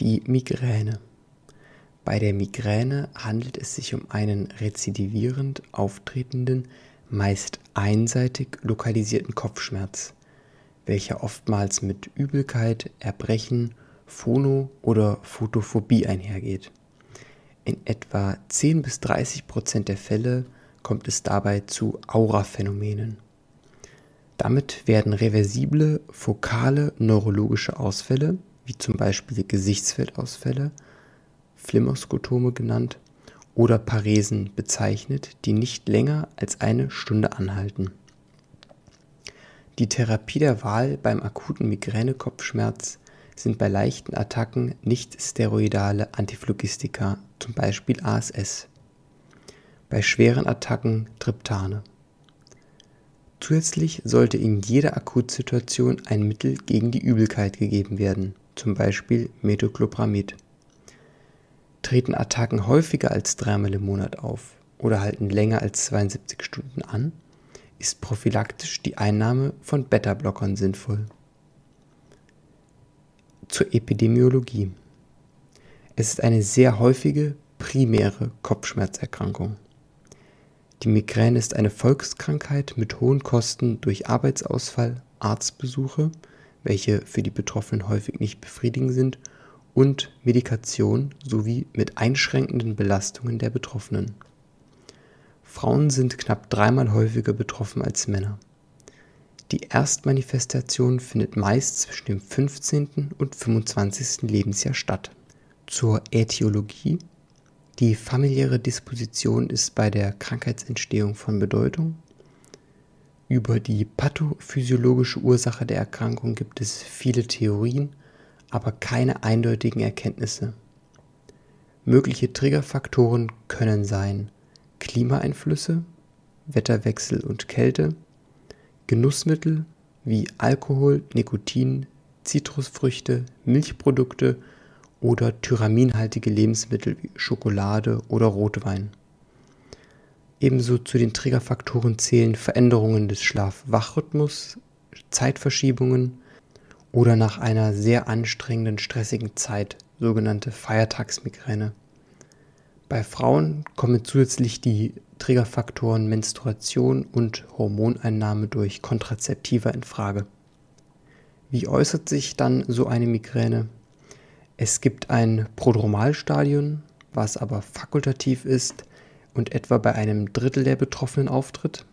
Die Migräne. Bei der Migräne handelt es sich um einen rezidivierend auftretenden, meist einseitig lokalisierten Kopfschmerz, welcher oftmals mit Übelkeit, Erbrechen, Phono- oder Photophobie einhergeht. In etwa 10 bis 30 Prozent der Fälle kommt es dabei zu Auraphänomenen. Damit werden reversible fokale neurologische Ausfälle wie zum Beispiel Gesichtsfeldausfälle, Flimmerskotome genannt, oder Paresen bezeichnet, die nicht länger als eine Stunde anhalten. Die Therapie der Wahl beim akuten Migränekopfschmerz sind bei leichten Attacken nicht steroidale Antiphlogistika, zum Beispiel ASS. Bei schweren Attacken Triptane. Zusätzlich sollte in jeder Akutsituation ein Mittel gegen die Übelkeit gegeben werden zum Beispiel Metoclopramid. Treten Attacken häufiger als dreimal im Monat auf oder halten länger als 72 Stunden an, ist prophylaktisch die Einnahme von Beta-Blockern sinnvoll. Zur Epidemiologie. Es ist eine sehr häufige primäre Kopfschmerzerkrankung. Die Migräne ist eine Volkskrankheit mit hohen Kosten durch Arbeitsausfall, Arztbesuche welche für die Betroffenen häufig nicht befriedigend sind, und Medikation sowie mit einschränkenden Belastungen der Betroffenen. Frauen sind knapp dreimal häufiger betroffen als Männer. Die Erstmanifestation findet meist zwischen dem 15. und 25. Lebensjahr statt. Zur Ätiologie. Die familiäre Disposition ist bei der Krankheitsentstehung von Bedeutung. Über die pathophysiologische Ursache der Erkrankung gibt es viele Theorien, aber keine eindeutigen Erkenntnisse. Mögliche Triggerfaktoren können sein Klimaeinflüsse, Wetterwechsel und Kälte, Genussmittel wie Alkohol, Nikotin, Zitrusfrüchte, Milchprodukte oder tyraminhaltige Lebensmittel wie Schokolade oder Rotwein. Ebenso zu den Triggerfaktoren zählen Veränderungen des Schlaf-Wach-Rhythmus, Zeitverschiebungen oder nach einer sehr anstrengenden, stressigen Zeit, sogenannte Feiertagsmigräne. Bei Frauen kommen zusätzlich die Triggerfaktoren Menstruation und Hormoneinnahme durch Kontrazeptiva in Frage. Wie äußert sich dann so eine Migräne? Es gibt ein Prodromalstadion, was aber fakultativ ist, und etwa bei einem Drittel der Betroffenen auftritt.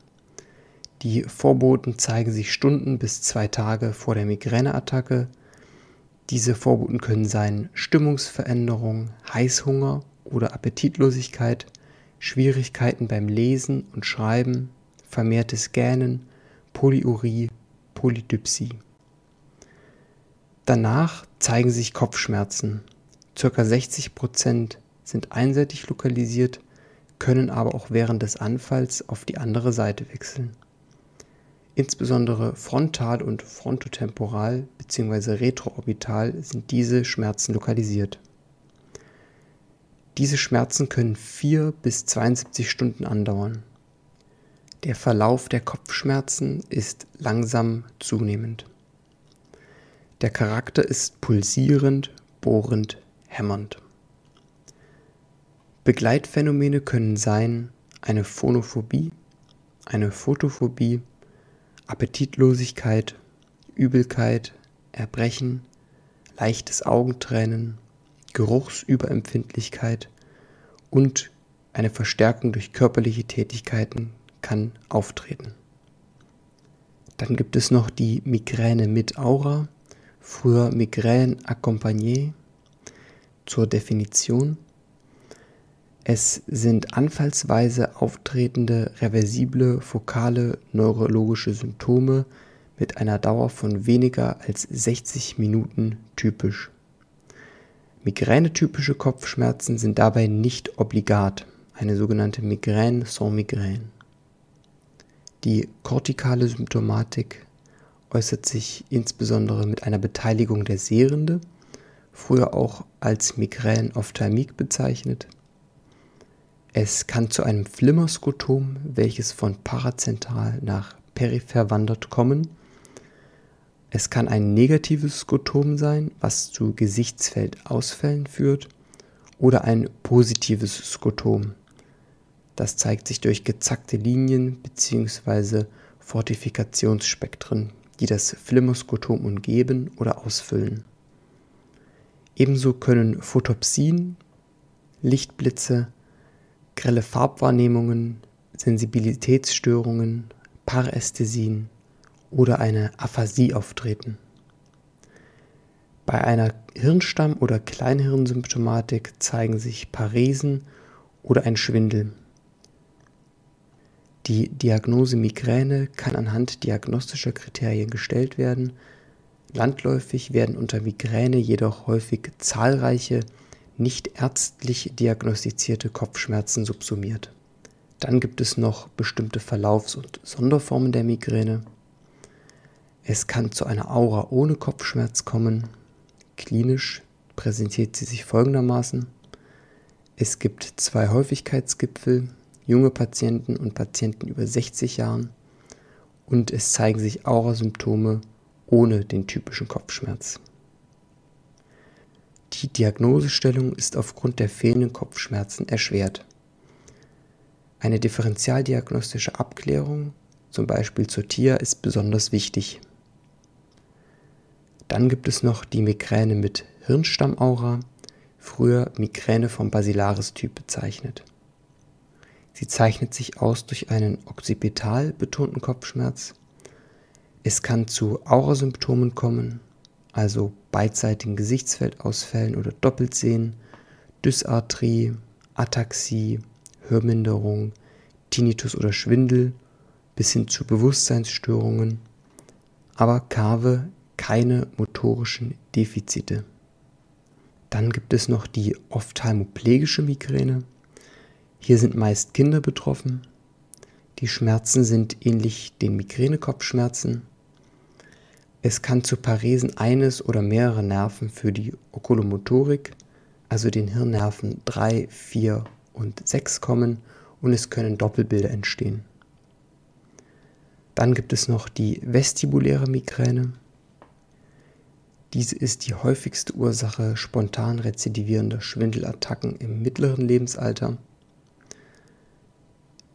Die Vorboten zeigen sich Stunden bis zwei Tage vor der Migräneattacke. Diese Vorboten können sein Stimmungsveränderung, Heißhunger oder Appetitlosigkeit, Schwierigkeiten beim Lesen und Schreiben, vermehrtes Gähnen, Polyurie, Polydypsie. Danach zeigen sich Kopfschmerzen. Circa 60 Prozent sind einseitig lokalisiert, können aber auch während des Anfalls auf die andere Seite wechseln. Insbesondere frontal und frontotemporal bzw. retroorbital sind diese Schmerzen lokalisiert. Diese Schmerzen können 4 bis 72 Stunden andauern. Der Verlauf der Kopfschmerzen ist langsam zunehmend. Der Charakter ist pulsierend, bohrend, hämmernd. Begleitphänomene können sein eine Phonophobie, eine Photophobie, Appetitlosigkeit, Übelkeit, Erbrechen, leichtes Augentränen, Geruchsüberempfindlichkeit und eine Verstärkung durch körperliche Tätigkeiten kann auftreten. Dann gibt es noch die Migräne mit Aura, früher Migräne accompagnée. Zur Definition es sind anfallsweise auftretende reversible fokale neurologische Symptome mit einer Dauer von weniger als 60 Minuten typisch. Migränetypische Kopfschmerzen sind dabei nicht obligat, eine sogenannte Migräne sans Migräne. Die kortikale Symptomatik äußert sich insbesondere mit einer Beteiligung der Sehrende, früher auch als Migräne ophthalmique bezeichnet, es kann zu einem Flimmerskotom, welches von parazentral nach peripher wandert, kommen. Es kann ein negatives Skotom sein, was zu Gesichtsfeldausfällen führt, oder ein positives Skotom. Das zeigt sich durch gezackte Linien bzw. Fortifikationsspektren, die das Flimmerskotom umgeben oder ausfüllen. Ebenso können Photopsien, Lichtblitze, grelle Farbwahrnehmungen, Sensibilitätsstörungen, Parästhesien oder eine Aphasie auftreten. Bei einer Hirnstamm- oder Kleinhirnsymptomatik zeigen sich Paresen oder ein Schwindel. Die Diagnose Migräne kann anhand diagnostischer Kriterien gestellt werden. Landläufig werden unter Migräne jedoch häufig zahlreiche nicht ärztlich diagnostizierte Kopfschmerzen subsumiert. Dann gibt es noch bestimmte Verlaufs- und Sonderformen der Migräne. Es kann zu einer Aura ohne Kopfschmerz kommen. Klinisch präsentiert sie sich folgendermaßen. Es gibt zwei Häufigkeitsgipfel, junge Patienten und Patienten über 60 Jahren und es zeigen sich Aurasymptome ohne den typischen Kopfschmerz. Die Diagnosestellung ist aufgrund der fehlenden Kopfschmerzen erschwert. Eine differentialdiagnostische Abklärung, zum Beispiel zur TIA, ist besonders wichtig. Dann gibt es noch die Migräne mit Hirnstammaura, früher Migräne vom Basilaris-Typ bezeichnet. Sie zeichnet sich aus durch einen okzipital betonten Kopfschmerz. Es kann zu Aurasymptomen kommen, also beidseitigen Gesichtsfeldausfällen oder Doppeltsehen, Dysarthrie, Ataxie, Hörminderung, Tinnitus oder Schwindel bis hin zu Bewusstseinsstörungen, aber Kave keine motorischen Defizite. Dann gibt es noch die ophthalmoplegische Migräne. Hier sind meist Kinder betroffen. Die Schmerzen sind ähnlich den Migränekopfschmerzen es kann zu Paresen eines oder mehrerer Nerven für die Okulomotorik, also den Hirnnerven 3, 4 und 6 kommen und es können Doppelbilder entstehen. Dann gibt es noch die vestibuläre Migräne. Diese ist die häufigste Ursache spontan rezidivierender Schwindelattacken im mittleren Lebensalter.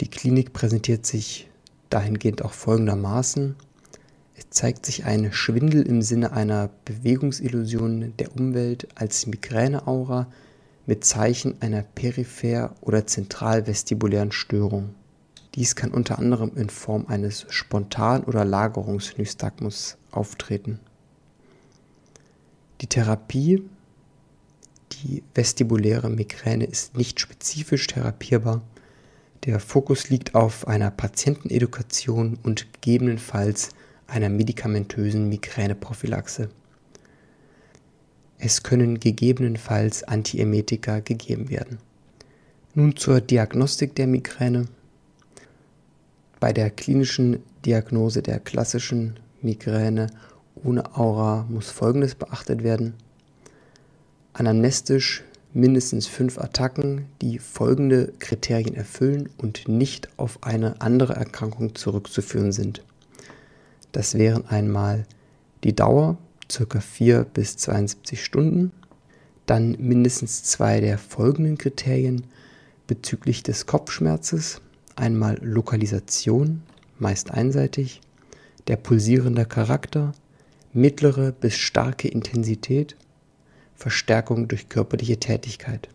Die Klinik präsentiert sich dahingehend auch folgendermaßen. Zeigt sich ein Schwindel im Sinne einer Bewegungsillusion der Umwelt als Migräneaura mit Zeichen einer peripher- oder zentralvestibulären Störung. Dies kann unter anderem in Form eines Spontan- oder Lagerungsnystagmus auftreten. Die Therapie, die vestibuläre Migräne, ist nicht spezifisch therapierbar. Der Fokus liegt auf einer Patientenedukation und gegebenenfalls einer medikamentösen Migräneprophylaxe. Es können gegebenenfalls Antiemetika gegeben werden. Nun zur Diagnostik der Migräne. Bei der klinischen Diagnose der klassischen Migräne ohne Aura muss Folgendes beachtet werden. Anamnestisch mindestens fünf Attacken, die folgende Kriterien erfüllen und nicht auf eine andere Erkrankung zurückzuführen sind. Das wären einmal die Dauer, ca. 4 bis 72 Stunden, dann mindestens zwei der folgenden Kriterien bezüglich des Kopfschmerzes, einmal Lokalisation, meist einseitig, der pulsierende Charakter, mittlere bis starke Intensität, Verstärkung durch körperliche Tätigkeit.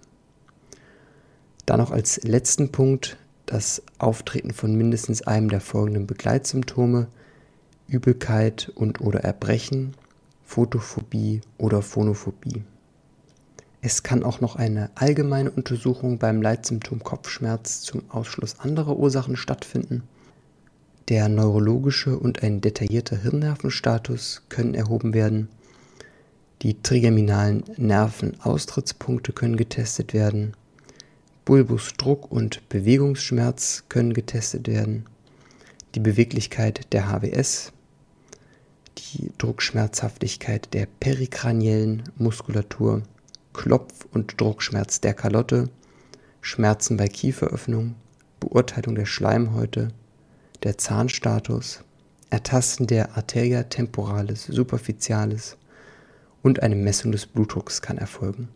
Dann noch als letzten Punkt das Auftreten von mindestens einem der folgenden Begleitsymptome, Übelkeit und/oder Erbrechen, Photophobie oder Phonophobie. Es kann auch noch eine allgemeine Untersuchung beim Leitsymptom Kopfschmerz zum Ausschluss anderer Ursachen stattfinden. Der neurologische und ein detaillierter Hirnnervenstatus können erhoben werden. Die trigeminalen Nervenaustrittspunkte können getestet werden. Bulbusdruck und Bewegungsschmerz können getestet werden. Die Beweglichkeit der HWS die Druckschmerzhaftigkeit der perikraniellen Muskulatur, Klopf- und Druckschmerz der Kalotte, Schmerzen bei Kieferöffnung, Beurteilung der Schleimhäute, der Zahnstatus, Ertasten der Arteria temporalis superficialis und eine Messung des Blutdrucks kann erfolgen.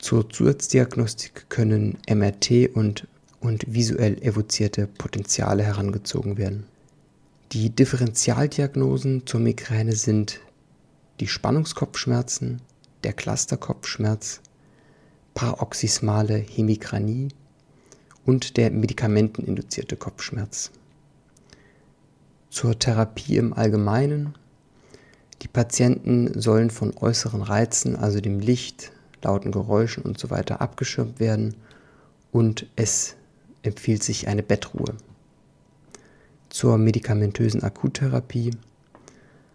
Zur Zusatzdiagnostik können MRT und, und visuell evozierte Potenziale herangezogen werden. Die Differentialdiagnosen zur Migräne sind die Spannungskopfschmerzen, der Clusterkopfschmerz, paroxysmale Hemikranie und der medikamenteninduzierte Kopfschmerz. Zur Therapie im Allgemeinen. Die Patienten sollen von äußeren Reizen, also dem Licht, lauten Geräuschen usw. So abgeschirmt werden und es empfiehlt sich eine Bettruhe. Zur medikamentösen Akuttherapie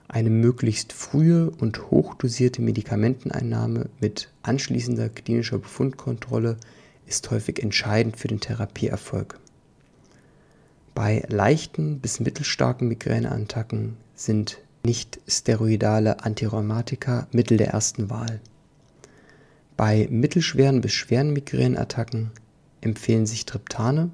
eine möglichst frühe und hochdosierte Medikamenteneinnahme mit anschließender klinischer Befundkontrolle ist häufig entscheidend für den Therapieerfolg. Bei leichten bis mittelstarken Migräneattacken sind nicht steroidale Antirheumatika Mittel der ersten Wahl. Bei mittelschweren bis schweren Migräneattacken empfehlen sich Triptane,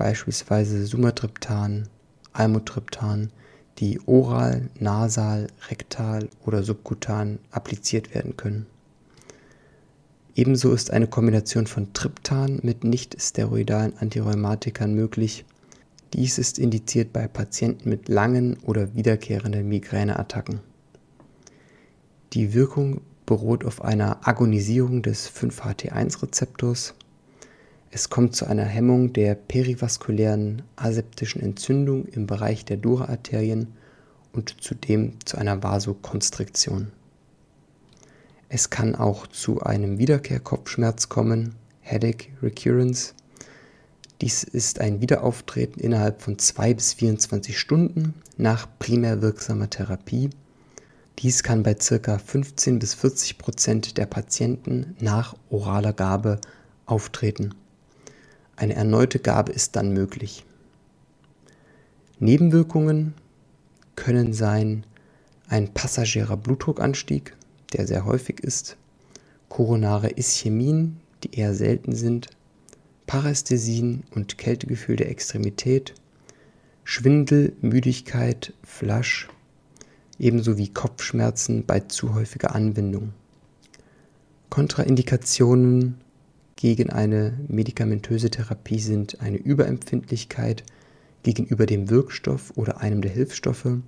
beispielsweise Sumatriptan, Almotriptan, die oral, nasal, rektal oder subkutan appliziert werden können. Ebenso ist eine Kombination von Triptan mit nicht-steroidalen Antirheumatikern möglich. Dies ist indiziert bei Patienten mit langen oder wiederkehrenden Migräneattacken. Die Wirkung beruht auf einer Agonisierung des 5-HT1-Rezeptors es kommt zu einer Hemmung der perivaskulären aseptischen Entzündung im Bereich der Dura-Arterien und zudem zu einer Vasokonstriktion. Es kann auch zu einem Wiederkehrkopfschmerz kommen, Headache Recurrence. Dies ist ein Wiederauftreten innerhalb von 2 bis 24 Stunden nach primär wirksamer Therapie. Dies kann bei ca. 15 bis 40 Prozent der Patienten nach oraler Gabe auftreten. Eine erneute Gabe ist dann möglich. Nebenwirkungen können sein ein passagierer Blutdruckanstieg, der sehr häufig ist, koronare Ischämien, die eher selten sind, Parästhesien und Kältegefühl der Extremität, Schwindel, Müdigkeit, Flasch, ebenso wie Kopfschmerzen bei zu häufiger Anwendung. Kontraindikationen gegen eine medikamentöse Therapie sind eine Überempfindlichkeit gegenüber dem Wirkstoff oder einem der Hilfsstoffe,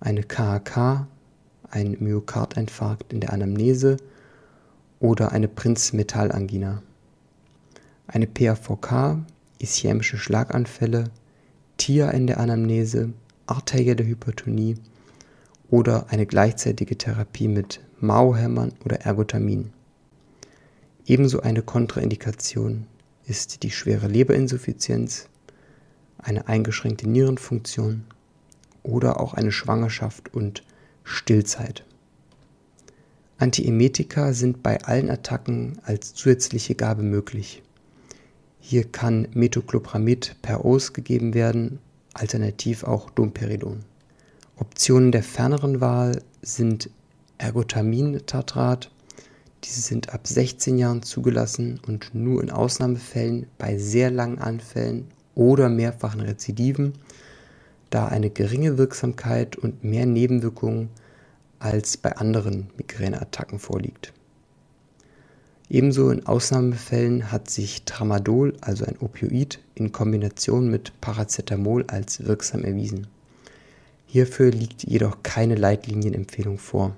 eine KHK, ein Myokardinfarkt in der Anamnese oder eine Prinzmetallangina. Eine PAVK, ischämische Schlaganfälle, TIA in der Anamnese, arterielle Hypertonie oder eine gleichzeitige Therapie mit Mauhämmern oder Ergotamin. Ebenso eine Kontraindikation ist die schwere Leberinsuffizienz, eine eingeschränkte Nierenfunktion oder auch eine Schwangerschaft und Stillzeit. Antiemetika sind bei allen Attacken als zusätzliche Gabe möglich. Hier kann Metoclopramid per Os gegeben werden, alternativ auch Domperidon. Optionen der ferneren Wahl sind Ergotamin-Tartrat, diese sind ab 16 Jahren zugelassen und nur in Ausnahmefällen bei sehr langen Anfällen oder mehrfachen Rezidiven, da eine geringe Wirksamkeit und mehr Nebenwirkungen als bei anderen Migräneattacken vorliegt. Ebenso in Ausnahmefällen hat sich Tramadol, also ein Opioid, in Kombination mit Paracetamol als wirksam erwiesen. Hierfür liegt jedoch keine Leitlinienempfehlung vor.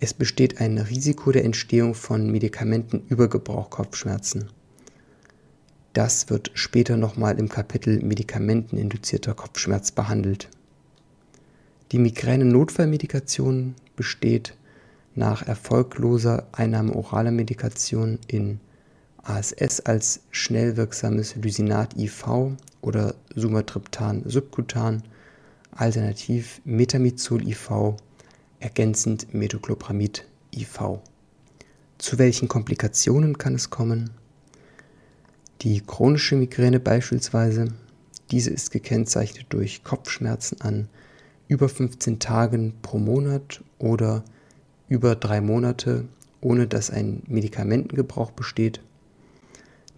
Es besteht ein Risiko der Entstehung von Medikamentenübergebrauch Kopfschmerzen. Das wird später nochmal im Kapitel Medikamenteninduzierter Kopfschmerz behandelt. Die Migräne-Notfallmedikation besteht nach erfolgloser Einnahme oraler Medikation in ASS als schnell wirksames Lysinat IV oder Sumatriptan subkutan, alternativ Metamizol IV ergänzend Metoclopramid IV. Zu welchen Komplikationen kann es kommen? Die chronische Migräne beispielsweise, diese ist gekennzeichnet durch Kopfschmerzen an über 15 Tagen pro Monat oder über drei Monate, ohne dass ein Medikamentengebrauch besteht.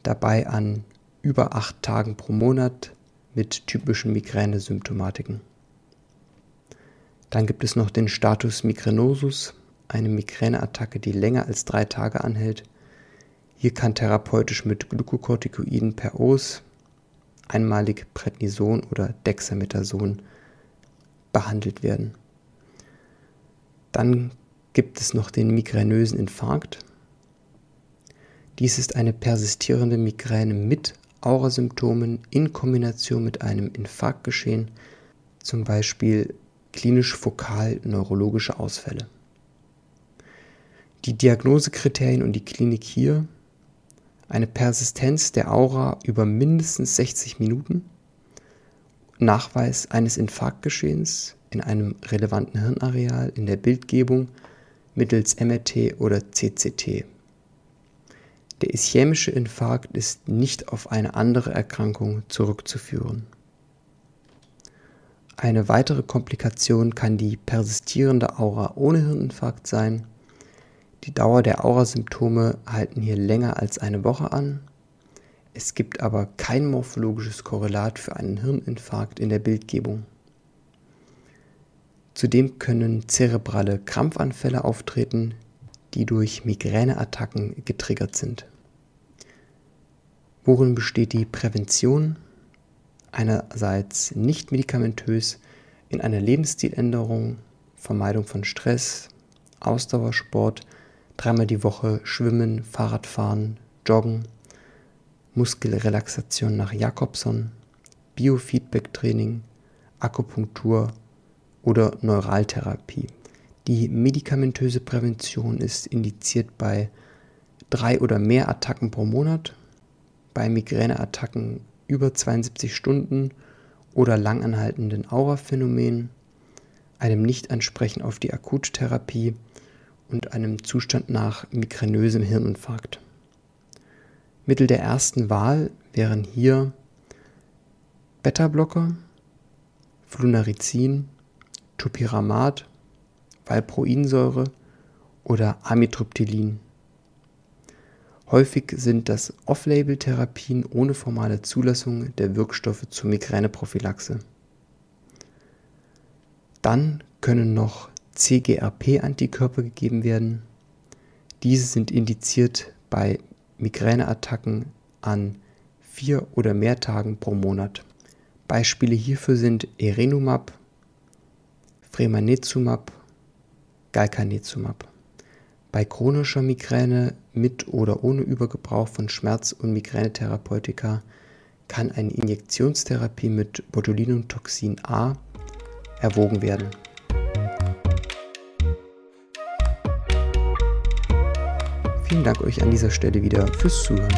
Dabei an über acht Tagen pro Monat mit typischen Migränesymptomatiken. Dann gibt es noch den Status migranosus, eine Migräneattacke, die länger als drei Tage anhält. Hier kann therapeutisch mit Glukokortikoiden per Os, einmalig Prednison oder Dexamethason behandelt werden. Dann gibt es noch den migränösen Infarkt. Dies ist eine persistierende Migräne mit Aurasymptomen in Kombination mit einem Infarktgeschehen, zum Beispiel klinisch-fokal neurologische Ausfälle. Die Diagnosekriterien und die Klinik hier eine Persistenz der Aura über mindestens 60 Minuten, Nachweis eines Infarktgeschehens in einem relevanten Hirnareal in der Bildgebung mittels MRT oder CCT. Der ischämische Infarkt ist nicht auf eine andere Erkrankung zurückzuführen. Eine weitere Komplikation kann die persistierende Aura ohne Hirninfarkt sein. Die Dauer der Aurasymptome halten hier länger als eine Woche an. Es gibt aber kein morphologisches Korrelat für einen Hirninfarkt in der Bildgebung. Zudem können zerebrale Krampfanfälle auftreten, die durch Migräneattacken getriggert sind. Worin besteht die Prävention? Einerseits nicht medikamentös in einer Lebensstiländerung, Vermeidung von Stress, Ausdauersport, dreimal die Woche Schwimmen, Fahrradfahren, Joggen, Muskelrelaxation nach Jakobson, Biofeedback-Training, Akupunktur oder Neuraltherapie. Die medikamentöse Prävention ist indiziert bei drei oder mehr Attacken pro Monat, bei Migräneattacken über 72 Stunden oder langanhaltenden Auraphänomenen, einem Nichtansprechen auf die Akuttherapie und einem Zustand nach migränösem Hirninfarkt. Mittel der ersten Wahl wären hier Beta-Blocker, Flunarizin, Topiramat, Valproinsäure oder Amitriptylin. Häufig sind das Off-Label-Therapien ohne formale Zulassung der Wirkstoffe zur Migräneprophylaxe. Dann können noch CGRP-Antikörper gegeben werden. Diese sind indiziert bei Migräneattacken an vier oder mehr Tagen pro Monat. Beispiele hierfür sind Erenumab, Fremanezumab, Galcanezumab. Bei chronischer Migräne mit oder ohne Übergebrauch von Schmerz- und Migränetherapeutika kann eine Injektionstherapie mit Botulinumtoxin A erwogen werden. Vielen Dank euch an dieser Stelle wieder fürs Zuhören.